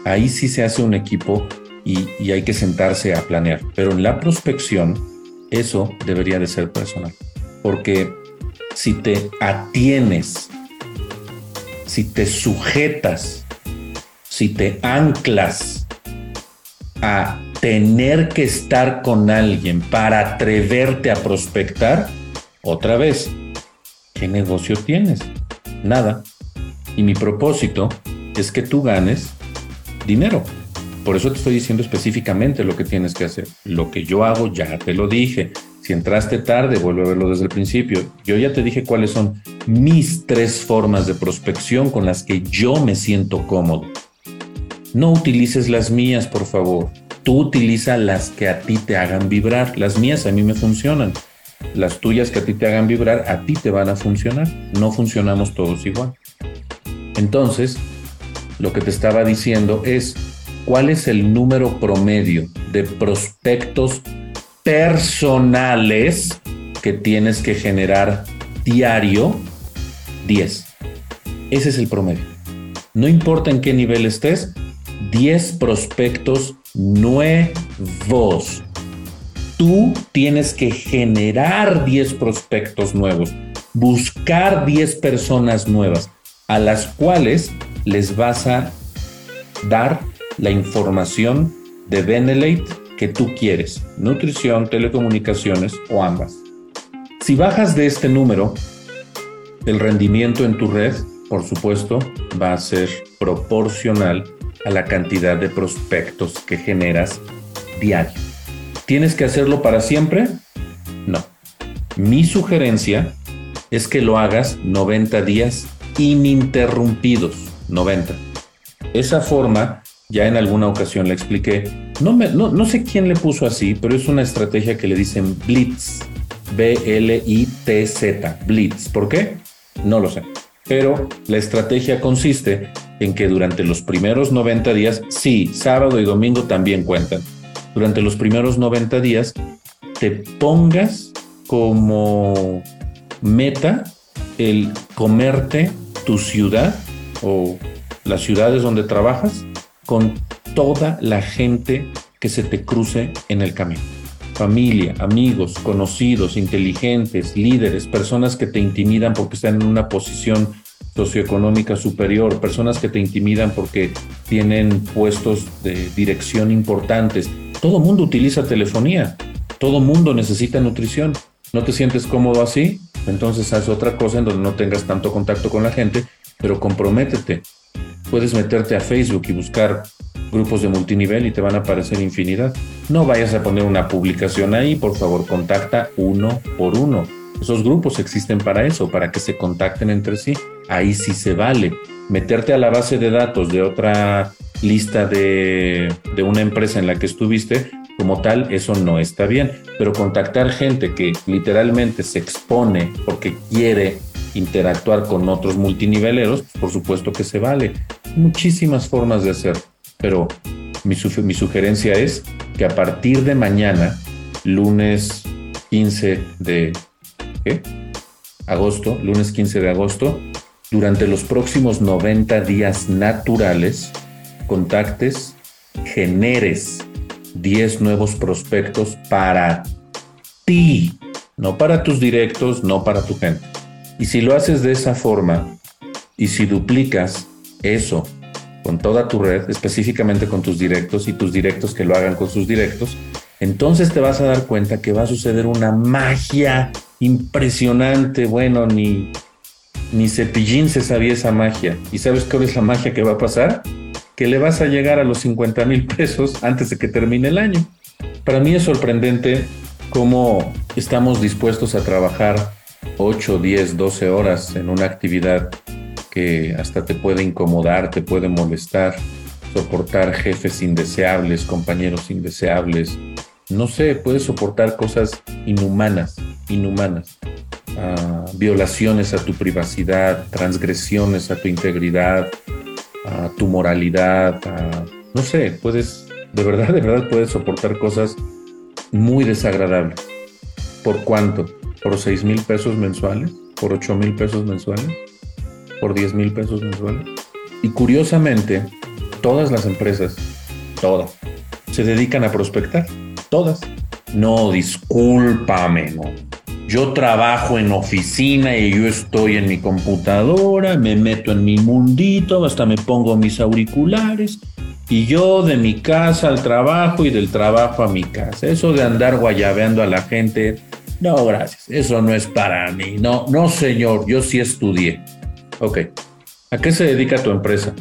Ahí sí se hace un equipo y, hay que sentarse a planear. Pero en la prospección, eso debería de ser personal. Porque si te atienes, si te sujetas, si te anclas a tener que estar con alguien para atreverte a prospectar, otra vez, ¿qué negocio tienes? Nada. Y mi propósito es que tú ganes dinero. Por eso te estoy diciendo específicamente lo que tienes que hacer. Lo que yo hago ya te lo dije. Si entraste tarde, vuelve a verlo desde el principio. Yo ya te dije cuáles son mis tres formas de prospección con las que yo me siento cómodo. No utilices las mías, por favor. Tú utiliza las que a ti te hagan vibrar. Las mías a mí me funcionan. Las tuyas que a ti te hagan vibrar, a ti te van a funcionar. No funcionamos todos igual. Entonces, lo que te estaba diciendo es, ¿cuál es el número promedio de prospectos personales que tienes que generar diario? 10. Ese es el promedio. No importa en qué nivel estés, 10 prospectos nuevos. Tú tienes que generar 10 prospectos nuevos, buscar 10 personas nuevas a las cuales les vas a dar la información de Benelate que tú quieres, nutrición, telecomunicaciones o ambas. Si bajas de este número, el rendimiento en tu red, por supuesto, va a ser proporcional a la cantidad de prospectos que generas diario. ¿Tienes que hacerlo para siempre? No. Mi sugerencia es que lo hagas 90 días ininterrumpidos. 90. Esa forma, ya en alguna ocasión le expliqué, no, me, no, no sé quién le puso así, pero es una estrategia que le dicen Blitz. B-L-I-T-Z. Blitz. ¿Por qué? No lo sé. Pero la estrategia consiste en que durante los primeros 90 días, sí, sábado y domingo también cuentan, durante los primeros 90 días te pongas como meta el comerte tu ciudad o las ciudades donde trabajas con toda la gente que se te cruce en el camino. Familia, amigos, conocidos, inteligentes, líderes, personas que te intimidan porque están en una posición socioeconómica superior, personas que te intimidan porque tienen puestos de dirección importantes. Todo mundo utiliza telefonía, todo mundo necesita nutrición. ¿No te sientes cómodo así? Entonces haz otra cosa en donde no tengas tanto contacto con la gente, pero comprométete. Puedes meterte a Facebook y buscar grupos de multinivel y te van a aparecer infinidad. No vayas a poner una publicación ahí, por favor, contacta uno por uno. Esos grupos existen para eso, para que se contacten entre sí. Ahí sí se vale. Meterte a la base de datos de otra lista de, de una empresa en la que estuviste, como tal, eso no está bien. Pero contactar gente que literalmente se expone porque quiere interactuar con otros multiniveleros, por supuesto que se vale. Muchísimas formas de hacer, pero mi, mi sugerencia es que a partir de mañana, lunes 15 de agosto, lunes 15 de agosto, durante los próximos 90 días naturales, contactes, generes 10 nuevos prospectos para ti, no para tus directos, no para tu gente. Y si lo haces de esa forma y si duplicas eso con toda tu red, específicamente con tus directos y tus directos que lo hagan con sus directos, entonces te vas a dar cuenta que va a suceder una magia impresionante. Bueno, ni, ni Cepillín se sabía esa magia. ¿Y sabes cuál es la magia que va a pasar? Que le vas a llegar a los 50 mil pesos antes de que termine el año. Para mí es sorprendente cómo estamos dispuestos a trabajar 8, 10, 12 horas en una actividad que hasta te puede incomodar, te puede molestar, soportar jefes indeseables, compañeros indeseables, no sé, puedes soportar cosas inhumanas, inhumanas, ah, violaciones a tu privacidad, transgresiones a tu integridad, a tu moralidad, no sé, puedes, de verdad, de verdad puedes soportar cosas muy desagradables. ¿Por cuánto? ¿Por 6 mil pesos mensuales? ¿Por 8 mil pesos mensuales? ¿Por 10 mil pesos mensuales? Y curiosamente, todas las empresas, todas, se dedican a prospectar todas. No, discúlpame, no. Yo trabajo en oficina y yo estoy en mi computadora, me meto en mi mundito, hasta me pongo mis auriculares y yo de mi casa al trabajo y del trabajo a mi casa. Eso de andar guayabeando a la gente, no, gracias. Eso no es para mí. No, no, señor, yo sí estudié. Ok. ¿A qué se dedica tu empresa?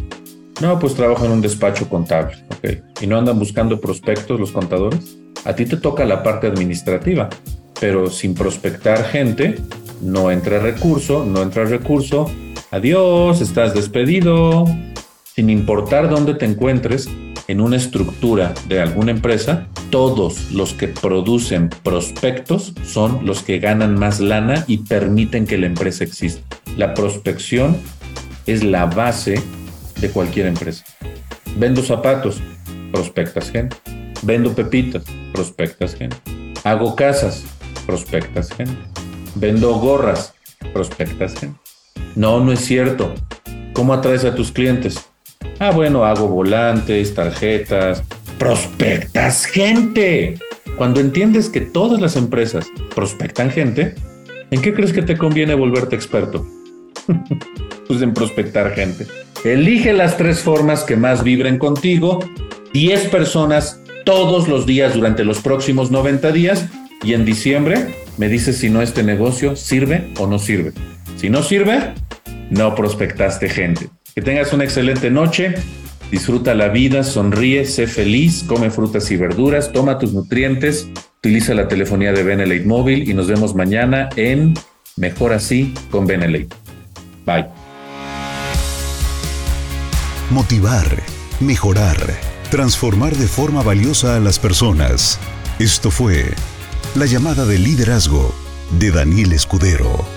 No, pues trabajo en un despacho contable. Ok. ¿Y no andan buscando prospectos los contadores? A ti te toca la parte administrativa, pero sin prospectar gente, no entra recurso, no entra recurso. Adiós, estás despedido. sin importar dónde te encuentres en una estructura de alguna empresa, todos los que producen prospectos son los que ganan más lana y permiten que la empresa exista. La prospección es la base de cualquier empresa. Vendo zapatos, prospectas gente. Vendo pepitas, prospectas gente. Hago casas, prospectas gente. Vendo gorras, prospectas gente. No, no es cierto. ¿Cómo atraes a tus clientes? Ah, bueno, hago volantes, tarjetas, prospectas gente. Cuando entiendes que todas las empresas prospectan gente, ¿en qué crees que te conviene volverte experto? pues en prospectar gente. Elige las tres formas que más vibren contigo, 10 personas todos los días durante los próximos 90 días y en diciembre me dices si no este negocio sirve o no sirve. Si no sirve, no prospectaste gente. Que tengas una excelente noche. Disfruta la vida, sonríe, sé feliz, come frutas y verduras, toma tus nutrientes, utiliza la telefonía de Benelate Móvil y nos vemos mañana en Mejor Así con Benelate. Bye. Motivar, mejorar, transformar de forma valiosa a las personas. Esto fue la llamada de liderazgo de Daniel Escudero.